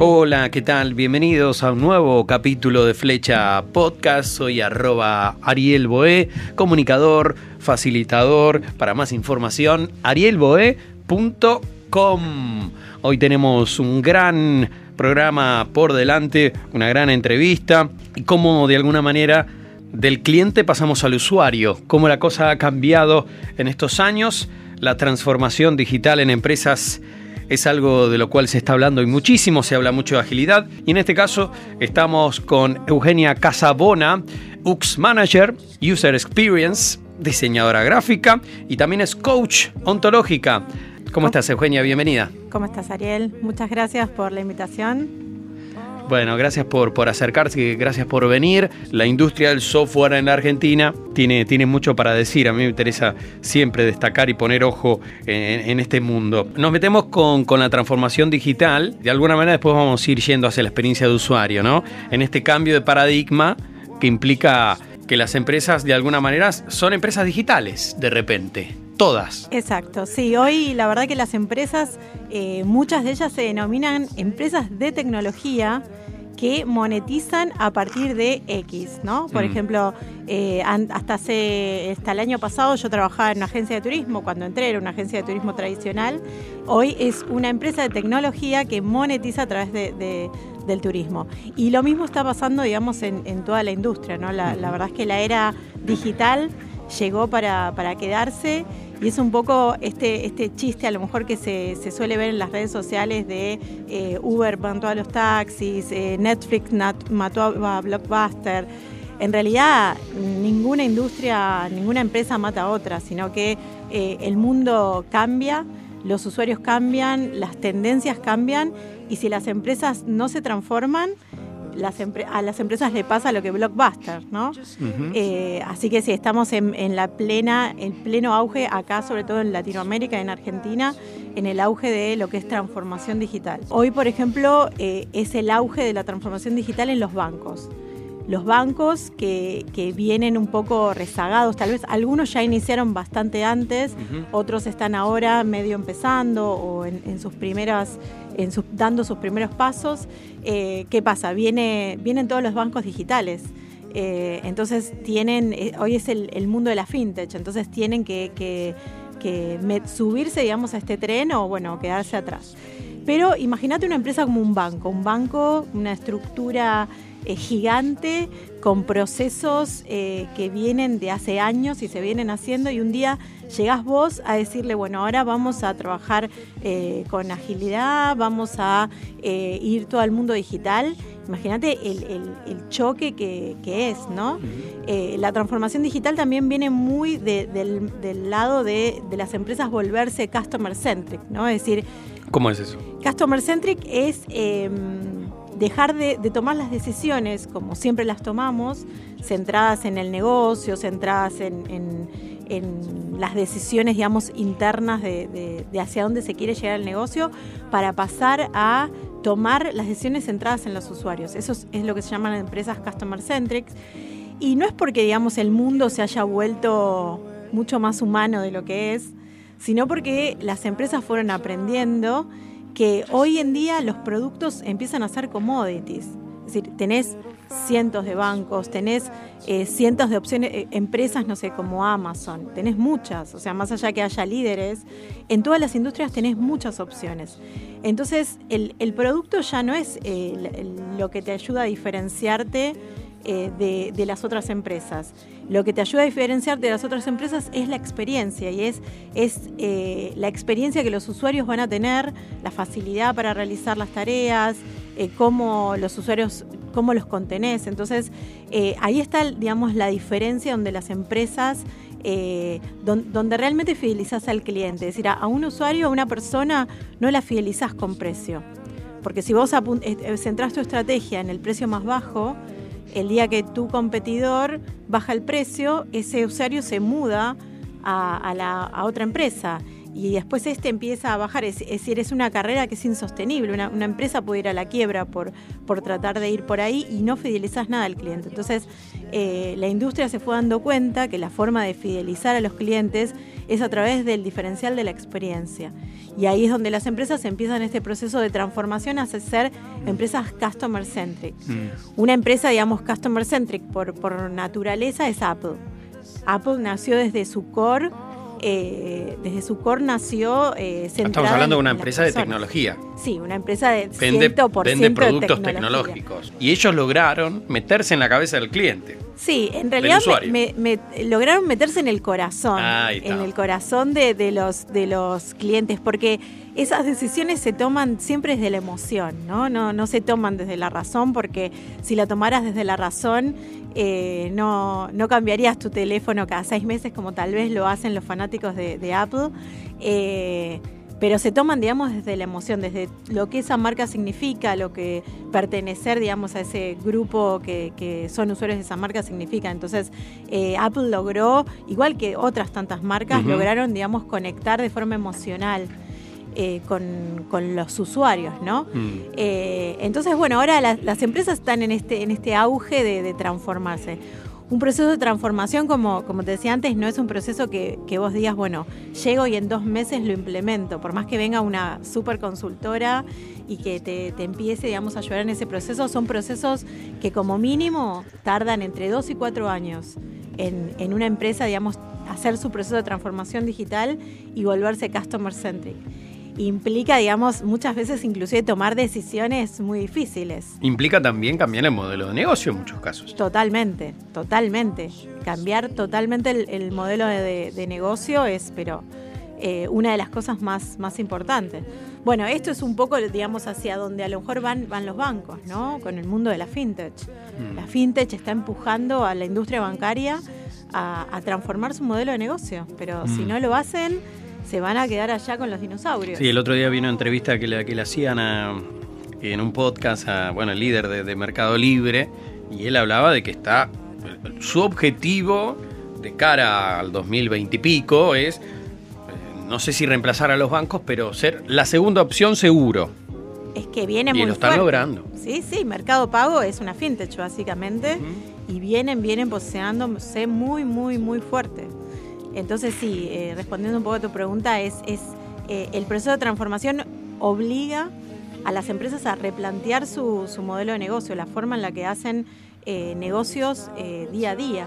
Hola, ¿qué tal? Bienvenidos a un nuevo capítulo de Flecha Podcast. Soy arroba Ariel Boé, comunicador, facilitador. Para más información, arielboe.com. Hoy tenemos un gran programa por delante, una gran entrevista y cómo de alguna manera del cliente pasamos al usuario, cómo la cosa ha cambiado en estos años, la transformación digital en empresas es algo de lo cual se está hablando y muchísimo, se habla mucho de agilidad. Y en este caso estamos con Eugenia Casabona, UX Manager, User Experience, diseñadora gráfica y también es coach ontológica. ¿Cómo estás, Eugenia? Bienvenida. ¿Cómo estás, Ariel? Muchas gracias por la invitación. Bueno, gracias por, por acercarse, gracias por venir. La industria del software en la Argentina tiene, tiene mucho para decir. A mí me interesa siempre destacar y poner ojo en, este mundo. Nos metemos con, con, la transformación digital. De alguna manera después vamos a ir yendo hacia la experiencia de usuario, ¿no? En este cambio de paradigma que implica que las empresas de alguna manera son empresas digitales de repente. Todas. Exacto, sí, hoy la verdad que las empresas, eh, muchas de ellas se denominan empresas de tecnología, que monetizan a partir de X, ¿no? Por mm. ejemplo, eh, hasta hace hasta el año pasado yo trabajaba en una agencia de turismo, cuando entré era una agencia de turismo tradicional. Hoy es una empresa de tecnología que monetiza a través de, del turismo. Y lo mismo está pasando, digamos, en, toda la industria, ¿no? La, la, verdad es que la era digital llegó para, para quedarse y es un poco este, este chiste a lo mejor que se, suele ver en las redes sociales de eh, Uber mató a los taxis, eh, Netflix mató a Blockbuster. En realidad ninguna industria, ninguna empresa mata a otra, sino que eh, el mundo cambia, los usuarios cambian, las tendencias cambian y si las empresas no se transforman, a las empresas le pasa lo que Blockbuster, ¿no? Eh, así que sí, estamos en, la plena, en pleno auge acá, sobre todo en Latinoamérica, en Argentina, en el auge de lo que es transformación digital. Hoy, por ejemplo, eh, es el auge de la transformación digital en los bancos los bancos que, vienen un poco rezagados, tal vez algunos ya iniciaron bastante antes, otros están ahora medio empezando o en, sus primeras, dando sus primeros pasos. Eh, ¿Qué pasa? Viene, vienen todos los bancos digitales. Eh, entonces tienen, eh, hoy es el, mundo de la fintech, entonces tienen que, que, subirse, digamos, a este tren o bueno, quedarse atrás. Pero imagínate una empresa como un banco, un banco, una estructura gigante con procesos que vienen de hace años y se vienen haciendo y un día llegás vos a decirle, bueno, ahora vamos a trabajar eh, con agilidad, vamos a ir todo al mundo digital. Imagínate el, choque que, es, ¿no? la transformación digital también viene muy del, lado de, de, las empresas volverse customer centric, ¿no? Es decir... ¿Cómo es eso? Customer centric es em, dejar de, tomar las decisiones como siempre las tomamos, centradas en el negocio, centradas en, las decisiones, digamos, internas de, hacia dónde se quiere llegar el negocio, para pasar a tomar las decisiones centradas en los usuarios. Eso es, lo que se llaman empresas customer centric. Y no es porque, digamos, el mundo se haya vuelto mucho más humano de lo que es, sino porque las empresas fueron aprendiendo que hoy en día los productos empiezan a ser commodities. Es decir, tenés cientos de bancos, tenés eh, cientos de opciones, eh, empresas, no sé, como Amazon, tenés muchas, o sea, más allá que haya líderes, en todas las industrias tenés muchas opciones. Entonces, el, producto ya no es eh, lo que te ayuda a diferenciarte de, las otras empresas. Lo que te ayuda a diferenciarte de las otras empresas es la experiencia y es, la experiencia que los usuarios van a tener, la facilidad para realizar las tareas, eh, cómo los usuarios, cómo los contenés. Entonces, eh, ahí está, digamos, la diferencia donde las empresas donde, realmente fidelizás al cliente. Es decir, a, un usuario, a una persona, no la fidelizás con precio. Porque si vos centrás tu estrategia en el precio más bajo, el día que tu competidor baja el precio, ese usuario se muda a, otra empresa y después este empieza a bajar. Es, decir, es una carrera que es insostenible. Una, empresa puede ir a la quiebra por, por tratar de ir por ahí y no fidelizas nada al cliente. Entonces, eh, la industria se fue dando cuenta que la forma de fidelizar a los clientes es a través del diferencial de la experiencia. Y ahí es donde las empresas empiezan este proceso de transformación hacia ser empresas customer centric. Mm. Una empresa, digamos, customer centric por, por naturaleza es Apple. Apple nació desde su core eh, desde su core nació eh, Estamos hablando de una empresa de tecnología. Sí, una empresa de vende, vende productos tecnológicos. Y ellos lograron meterse en la cabeza del cliente. Sí, en realidad me, lograron meterse en el corazón, en el corazón de, los, de los clientes, porque esas decisiones se toman siempre desde la emoción, ¿no? No, no se toman desde la razón, porque si la tomaras desde la razón, eh, no, no cambiarías tu teléfono cada seis meses como tal vez lo hacen los fanáticos de, Apple. Eh, pero se toman, digamos, desde la emoción, desde lo que esa marca significa, lo que pertenecer, digamos, a ese grupo que, son usuarios de esa marca significa. Entonces, eh, Apple logró, igual que otras tantas marcas, lograron, digamos, conectar de forma emocional. Eh, con, los usuarios, ¿no? Mm. Eh, entonces, bueno, ahora las, empresas están en este, en este auge de, transformarse. Un proceso de transformación, como, como te decía antes, no es un proceso que, vos digas, bueno, llego y en dos meses lo implemento. Por más que venga una super consultora y que te, empiece, digamos, a ayudar en ese proceso, son procesos que como mínimo tardan entre dos y cuatro años en, en una empresa, digamos, hacer su proceso de transformación digital y volverse customer centric implica, digamos, muchas veces inclusive tomar decisiones muy difíciles. Implica también cambiar el modelo de negocio en muchos casos. Totalmente, totalmente. Cambiar totalmente el, modelo de, negocio es, pero eh, una de las cosas más, más importantes. Bueno, esto es un poco, digamos, hacia donde a lo mejor van, van los bancos, ¿no? Con el mundo de la fintech. Mm. La fintech está empujando a la industria bancaria a, transformar su modelo de negocio, pero si mm. no lo hacen se van a quedar allá con los dinosaurios. Sí, el otro día vino una entrevista que le, que le hacían en un podcast a, bueno, el líder de, Mercado Libre, y él hablaba de que está, su objetivo de cara al 2020 y pico es, eh, no sé si reemplazar a los bancos, pero ser la segunda opción seguro. Es que viene y muy lo están logrando. Sí, sí, Mercado Pago es una fintech básicamente, y vienen, vienen posicionándose muy, muy, muy fuerte. Entonces sí, eh, respondiendo un poco a tu pregunta, es, es eh, el proceso de transformación obliga a las empresas a replantear su, su modelo de negocio, la forma en la que hacen eh, negocios día a día.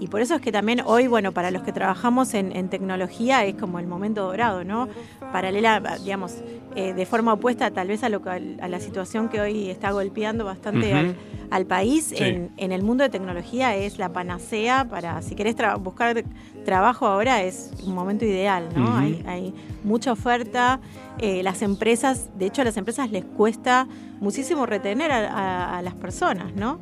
Y por eso es que también hoy, bueno, para los que trabajamos en, tecnología es como el momento dorado, ¿no? Paralela, digamos, de forma opuesta tal vez a, lo, a la situación que hoy está golpeando bastante al, país, en, en, el mundo de tecnología es la panacea para, si querés buscar trabajo ahora es un momento ideal, ¿no? hay, mucha oferta, eh, las empresas, de hecho a las empresas les cuesta muchísimo retener a, las personas, ¿no?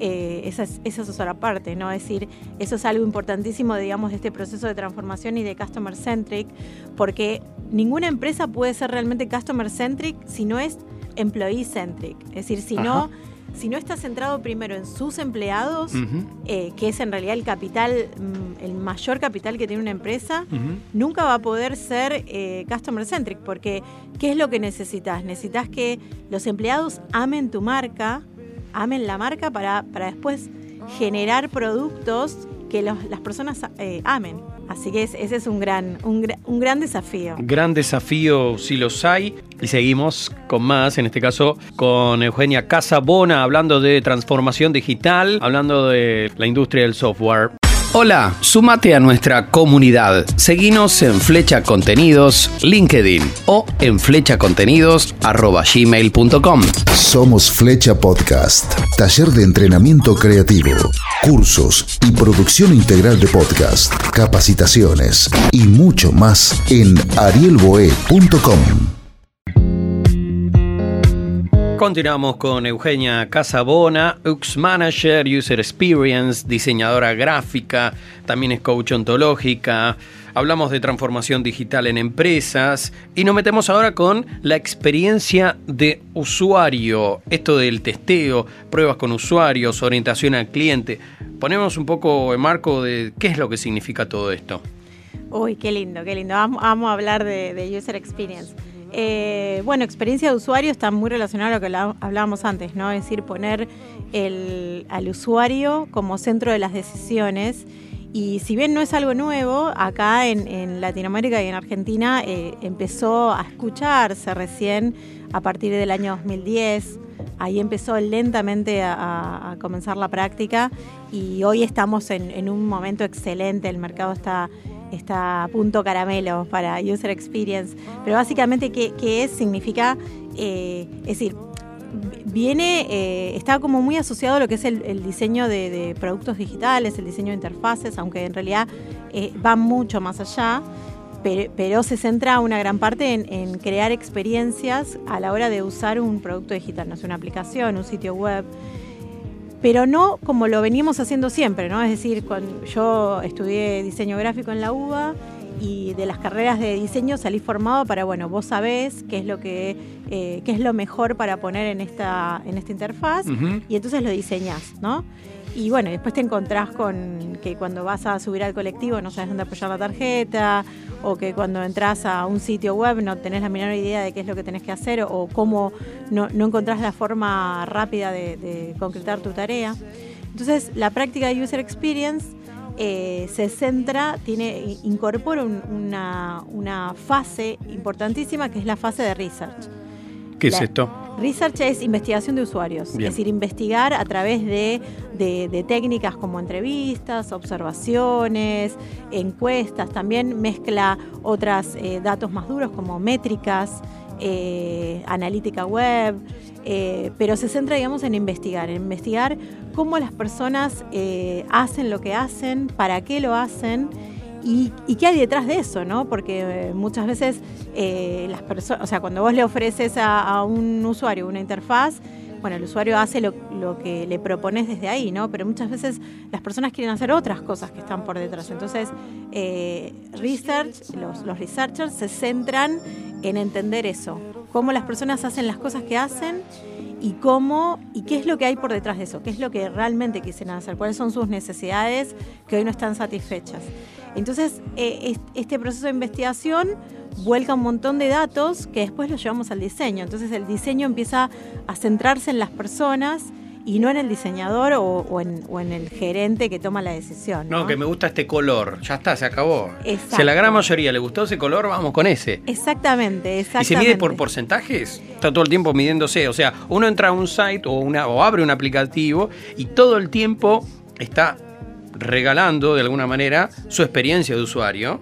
Eh, esa, es, esa es otra parte, ¿no? Es decir, eso es algo importantísimo, digamos, de este proceso de transformación y de customer centric, porque ninguna empresa puede ser realmente customer centric si no es employee centric. Es decir, si no si no está centrado primero en sus empleados, eh, que es en realidad el capital, mm, el mayor capital que tiene una empresa, nunca va a poder ser eh, customer centric, porque ¿qué es lo que necesitas? Necesitas que los empleados amen tu marca, amen la marca para, para después generar productos que las personas eh, amen. Así que ese es un gran, un, gran desafío. Gran desafío si los hay. Y seguimos con más, en este caso con Eugenia Casabona, hablando de transformación digital, hablando de la industria del software. Hola, sumate a nuestra comunidad. Seguinos en Flecha Contenidos, LinkedIn o en flechacontenidos.gmail.com. Somos Flecha Podcast, taller de entrenamiento creativo, cursos y producción integral de podcast, capacitaciones y mucho más en arielboe.com. Continuamos con Eugenia Casabona, UX Manager, User Experience, diseñadora gráfica, también es coach ontológica. Hablamos de transformación digital en empresas y nos metemos ahora con la experiencia de usuario, esto del testeo, pruebas con usuarios, orientación al cliente. Ponemos un poco en marco de qué es lo que significa todo esto. Uy, qué lindo, qué lindo. Vamos, a hablar de User Experience. Eh, bueno, experiencia de usuario está muy relacionada a lo que hablábamos antes, ¿no? Es decir, poner al usuario como centro de las decisiones Y si bien no es algo nuevo, acá en, Latinoamérica y en Argentina eh, empezó a escucharse recién a partir del año 2010. Ahí empezó lentamente a, comenzar la práctica y hoy estamos en, un momento excelente. El mercado está, está punto caramelo para User Experience. Pero básicamente, ¿qué, qué es? Significa, eh, es decir, viene, eh, está como muy asociado a lo que es el, diseño de, productos digitales, el diseño de interfaces, aunque en realidad eh, va mucho más allá, pero, se centra una gran parte en, crear experiencias a la hora de usar un producto digital, no es una aplicación, un sitio web. Pero no como lo veníamos haciendo siempre, ¿no? Es decir, cuando yo estudié diseño gráfico en la UBA y de las carreras de diseño salí formado para, bueno, vos sabés qué es lo que eh, qué es lo mejor para poner en esta, en esta interfaz y entonces lo diseñás, ¿no? Y bueno, después te encontrás con que cuando vas a subir al colectivo no sabes dónde apoyar la tarjeta, o que cuando entras a un sitio web no tenés la menor idea de qué es lo que tenés que hacer, o cómo no, no encontrás la forma rápida de, concretar tu tarea. Entonces, la práctica de User Experience eh, se centra, tiene, incorpora una, una fase importantísima que es la fase de research. ¿Qué es esto? Research es investigación de usuarios, es decir, investigar a través de, técnicas como entrevistas, observaciones, encuestas, también mezcla otros eh, datos más duros como métricas, eh, analítica web, eh, pero se centra, digamos, en investigar, en investigar cómo las personas hacen lo que hacen, para qué lo hacen ¿Y, qué hay detrás de eso? ¿no? Porque eh, muchas veces eh, las personas, o sea, cuando vos le ofreces a, un usuario una interfaz, bueno, el usuario hace lo, que le propones desde ahí, ¿no? Pero muchas veces las personas quieren hacer otras cosas que están por detrás. Entonces, eh, research, los, researchers se centran en entender eso, cómo las personas hacen las cosas que hacen y cómo y qué es lo que hay por detrás de eso, qué es lo que realmente quisieran hacer, cuáles son sus necesidades que hoy no están satisfechas. Entonces, eh, este proceso de investigación vuelca un montón de datos que después los llevamos al diseño. Entonces, el diseño empieza a centrarse en las personas y no en el diseñador o, en, el gerente que toma la decisión. ¿no? que me gusta este color. Ya está, se acabó. Si a la gran mayoría le gustó ese color, vamos con ese. Exactamente, exactamente. ¿Y se mide por porcentajes? Está todo el tiempo midiéndose. O sea, uno entra a un site o, una, o abre un aplicativo y todo el tiempo está regalando de alguna manera su experiencia de usuario.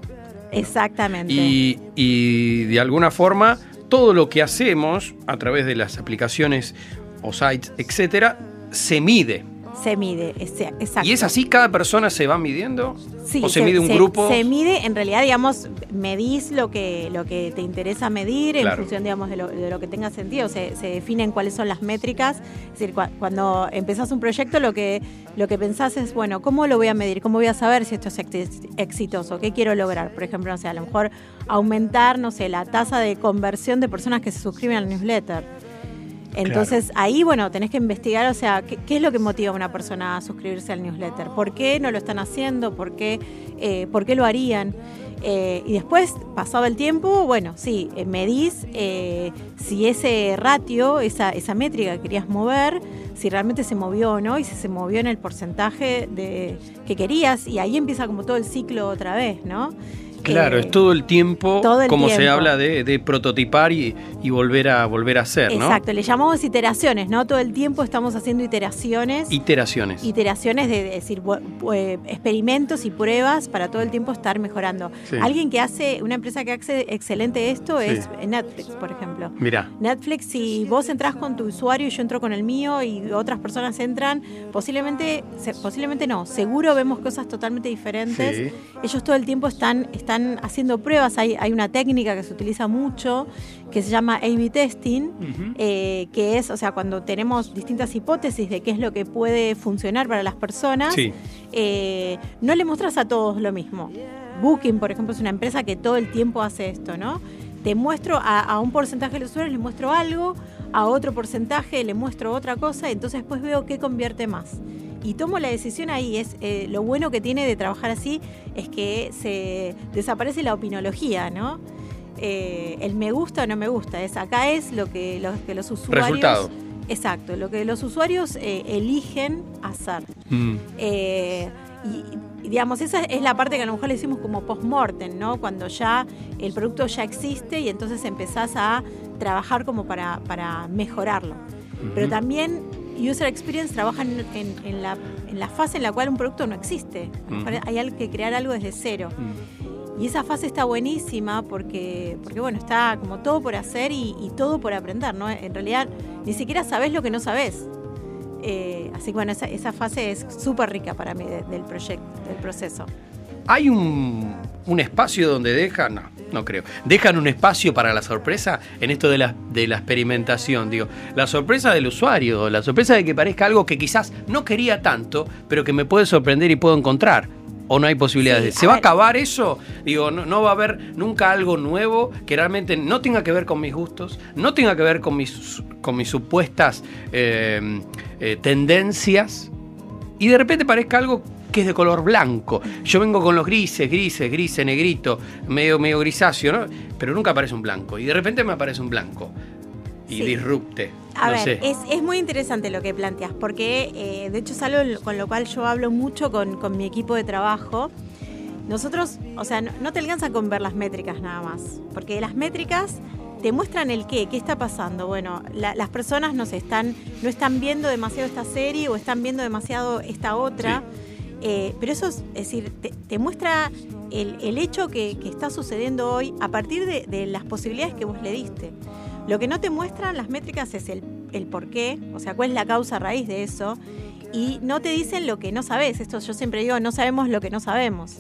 Exactamente. Y, de alguna forma todo lo que hacemos a través de las aplicaciones o sites, etcétera, se mide. Se mide, exacto. ¿Y es así? ¿Cada persona se va midiendo? Sí, ¿O se, mide un grupo? Se mide, en realidad, digamos, medís lo que, lo que te interesa medir en función, digamos, de lo, que tenga sentido. Se, definen cuáles son las métricas. Es decir, cuando empezás un proyecto, lo que, lo que pensás es, bueno, ¿cómo lo voy a medir? ¿Cómo voy a saber si esto es exitoso? ¿Qué quiero lograr? Por ejemplo, no sé, a lo mejor aumentar, no sé, la tasa de conversión de personas que se suscriben al newsletter entonces ahí, bueno, tenés que investigar, o sea, ¿qué, es lo que motiva a una persona a suscribirse al newsletter? ¿Por qué no lo están haciendo? ¿Por qué, eh, ¿por qué lo harían? Eh, y después, pasado el tiempo, bueno, sí, eh, medís si ese ratio, esa, esa métrica que querías mover, si realmente se movió o no, y si se movió en el porcentaje de, que querías, y ahí empieza como todo el ciclo otra vez, ¿no? Claro, es todo el tiempo, como se habla de, prototipar y, volver a volver a hacer, ¿no? Exacto, le llamamos iteraciones, ¿no? Todo el tiempo estamos haciendo iteraciones. Iteraciones. Iteraciones de, decir experimentos y pruebas para todo el tiempo estar mejorando. Alguien que hace, una empresa que hace excelente esto es Netflix, por ejemplo. Mira. Netflix, si vos entras con tu usuario y yo entro con el mío y otras personas entran, posiblemente, posiblemente no, seguro vemos cosas totalmente diferentes. Ellos todo el tiempo están están haciendo pruebas, hay, hay una técnica que se utiliza mucho que se llama A-B testing, eh, que es, o sea, cuando tenemos distintas hipótesis de qué es lo que puede funcionar para las personas, eh, no le muestras a todos lo mismo. Booking, por ejemplo, es una empresa que todo el tiempo hace esto, ¿no? Te muestro a, a un porcentaje de usuarios, le muestro algo, a otro porcentaje le muestro otra cosa, entonces después veo qué convierte más y tomo la decisión ahí. Es eh, lo bueno que tiene de trabajar así es que se desaparece la opinología, ¿no? Eh, el me gusta o no me gusta. Es acá es lo que los, que los usuarios. Exacto, lo que los usuarios eh, eligen hacer. Mm. Y, digamos, esa es la parte que a lo mejor le decimos como post-mortem, ¿no? Cuando ya el producto ya existe y entonces empezás a trabajar como para, para mejorarlo. Pero también User Experience trabaja en, la, en, la, fase en la cual un producto no existe. Hay que crear algo desde cero. Y esa fase está buenísima porque, porque bueno, está como todo por hacer y, todo por aprender, ¿no? En realidad ni siquiera sabes lo que no sabes. Eh, así que bueno, esa, esa fase es súper rica para mí del proyecto, del proceso. ¿Hay un, un, espacio donde dejan, no, no creo, dejan un espacio para la sorpresa en esto de la, de la experimentación? Digo, la sorpresa del usuario, la sorpresa de que parezca algo que quizás no quería tanto, pero que me puede sorprender y puedo encontrar o no hay posibilidades? ¿Se va a acabar eso? Digo, no, va a haber nunca algo nuevo que realmente no tenga que ver con mis gustos, no tenga que ver con mis, con mis supuestas eh, eh, tendencias y de repente parezca algo que es de color blanco. Yo vengo con los grises, grises, grises, negrito, medio, medio grisáceo, ¿no? Pero nunca aparece un blanco. Y de repente me aparece un blanco y disrupte. A ver, Es, muy interesante lo que planteas, porque eh, de hecho es algo con lo cual yo hablo mucho con, mi equipo de trabajo. Nosotros, o sea, no, te alcanza con ver las métricas nada más, porque las métricas te muestran el qué, qué está pasando. Bueno, las personas no, están, no están viendo demasiado esta serie o están viendo demasiado esta otra. Eh, pero eso es, decir, te, muestra el, hecho que, está sucediendo hoy a partir de, de, las posibilidades que vos le diste. Lo que no te muestran las métricas es el, el por qué, o sea, cuál es la causa raíz de eso, y no te dicen lo que no sabes. Esto yo siempre digo, no sabemos lo que no sabemos.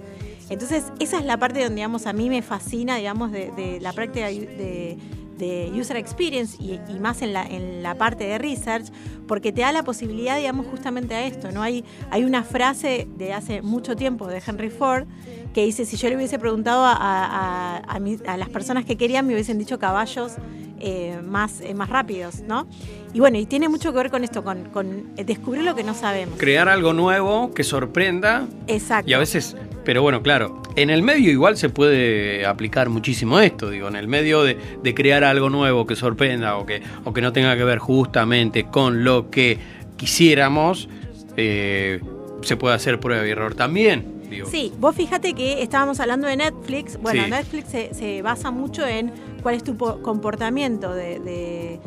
Entonces, esa es la parte donde, digamos, a mí me fascina, digamos, de, la práctica de, user experience y, más en la, en la parte de research, porque te da la posibilidad, digamos, justamente a esto, ¿no? Hay, hay una frase de hace mucho tiempo de Henry Ford que dice, si yo le hubiese preguntado a, a, a las personas que querían, me hubiesen dicho caballos eh, más, eh, más rápidos, ¿no? Y bueno, y tiene mucho que ver con esto, con, descubrir lo que no sabemos. Crear algo nuevo que sorprenda. Exacto. Y a veces, pero bueno, claro, en el medio igual se puede aplicar muchísimo esto, digo, en el medio de, crear algo nuevo que sorprenda o que, o que no tenga que ver justamente con lo que quisiéramos, eh, se puede hacer prueba y error también. Sí, vos fíjate que estábamos hablando de Netflix. Bueno, Netflix se, basa mucho en cuál es tu comportamiento de,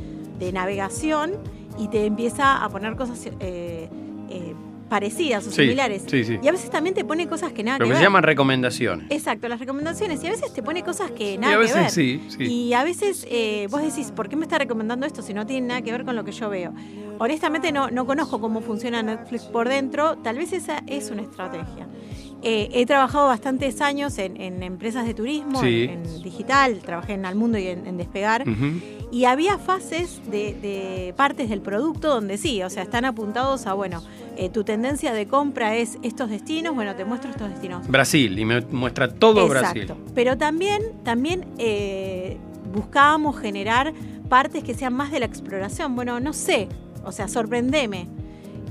navegación y te empieza a poner cosas eh, eh, parecidas o similares. Y a veces también te pone cosas que nada que, ver. Lo que se llaman recomendaciones. Exacto, las recomendaciones. Y a veces te pone cosas que nada y a veces, que ver. Sí, sí. Y a veces eh, vos decís, ¿por qué me está recomendando esto si no tiene nada que ver con lo que yo veo? Honestamente no, no conozco cómo funciona Netflix por dentro. Tal vez esa es una estrategia. Eh, he trabajado bastantes años en, empresas de turismo, en, digital, trabajé en Almundo y en, Despegar, y había fases de, partes del producto donde sí, o sea, están apuntados a, bueno, eh, tu tendencia de compra es estos destinos, bueno, te muestro estos destinos. Brasil, y me muestra todo Exacto. Pero también, también eh, buscábamos generar partes que sean más de la exploración, bueno, no sé, o sea, sorprendeme.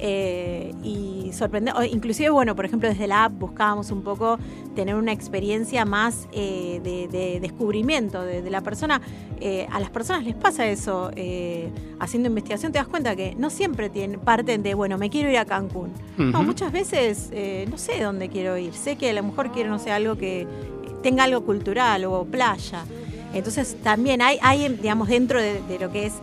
Eh, y sorprender, inclusive, bueno, por ejemplo, desde la app buscábamos un poco tener una experiencia más eh, de, descubrimiento de, la persona. Eh, a las personas les pasa eso, haciendo investigación te das cuenta que no siempre tienen, parten de, bueno, me quiero ir a Cancún. No, muchas veces no sé dónde quiero ir, sé que a lo mejor quiero, no sé, algo que tenga algo cultural o playa. Entonces también hay, hay digamos, dentro de lo que es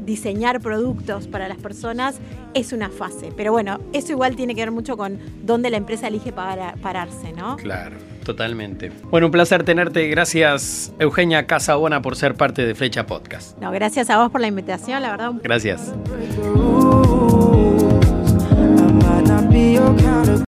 diseñar productos para las personas es una fase. Pero bueno, eso igual tiene que ver mucho con dónde la empresa elige pararse, ¿no? Claro, Totalmente. Bueno, un placer tenerte. Gracias, Eugenia Casabona, por ser parte de Flecha Podcast. No, gracias a vos por la invitación, la verdad. Gracias.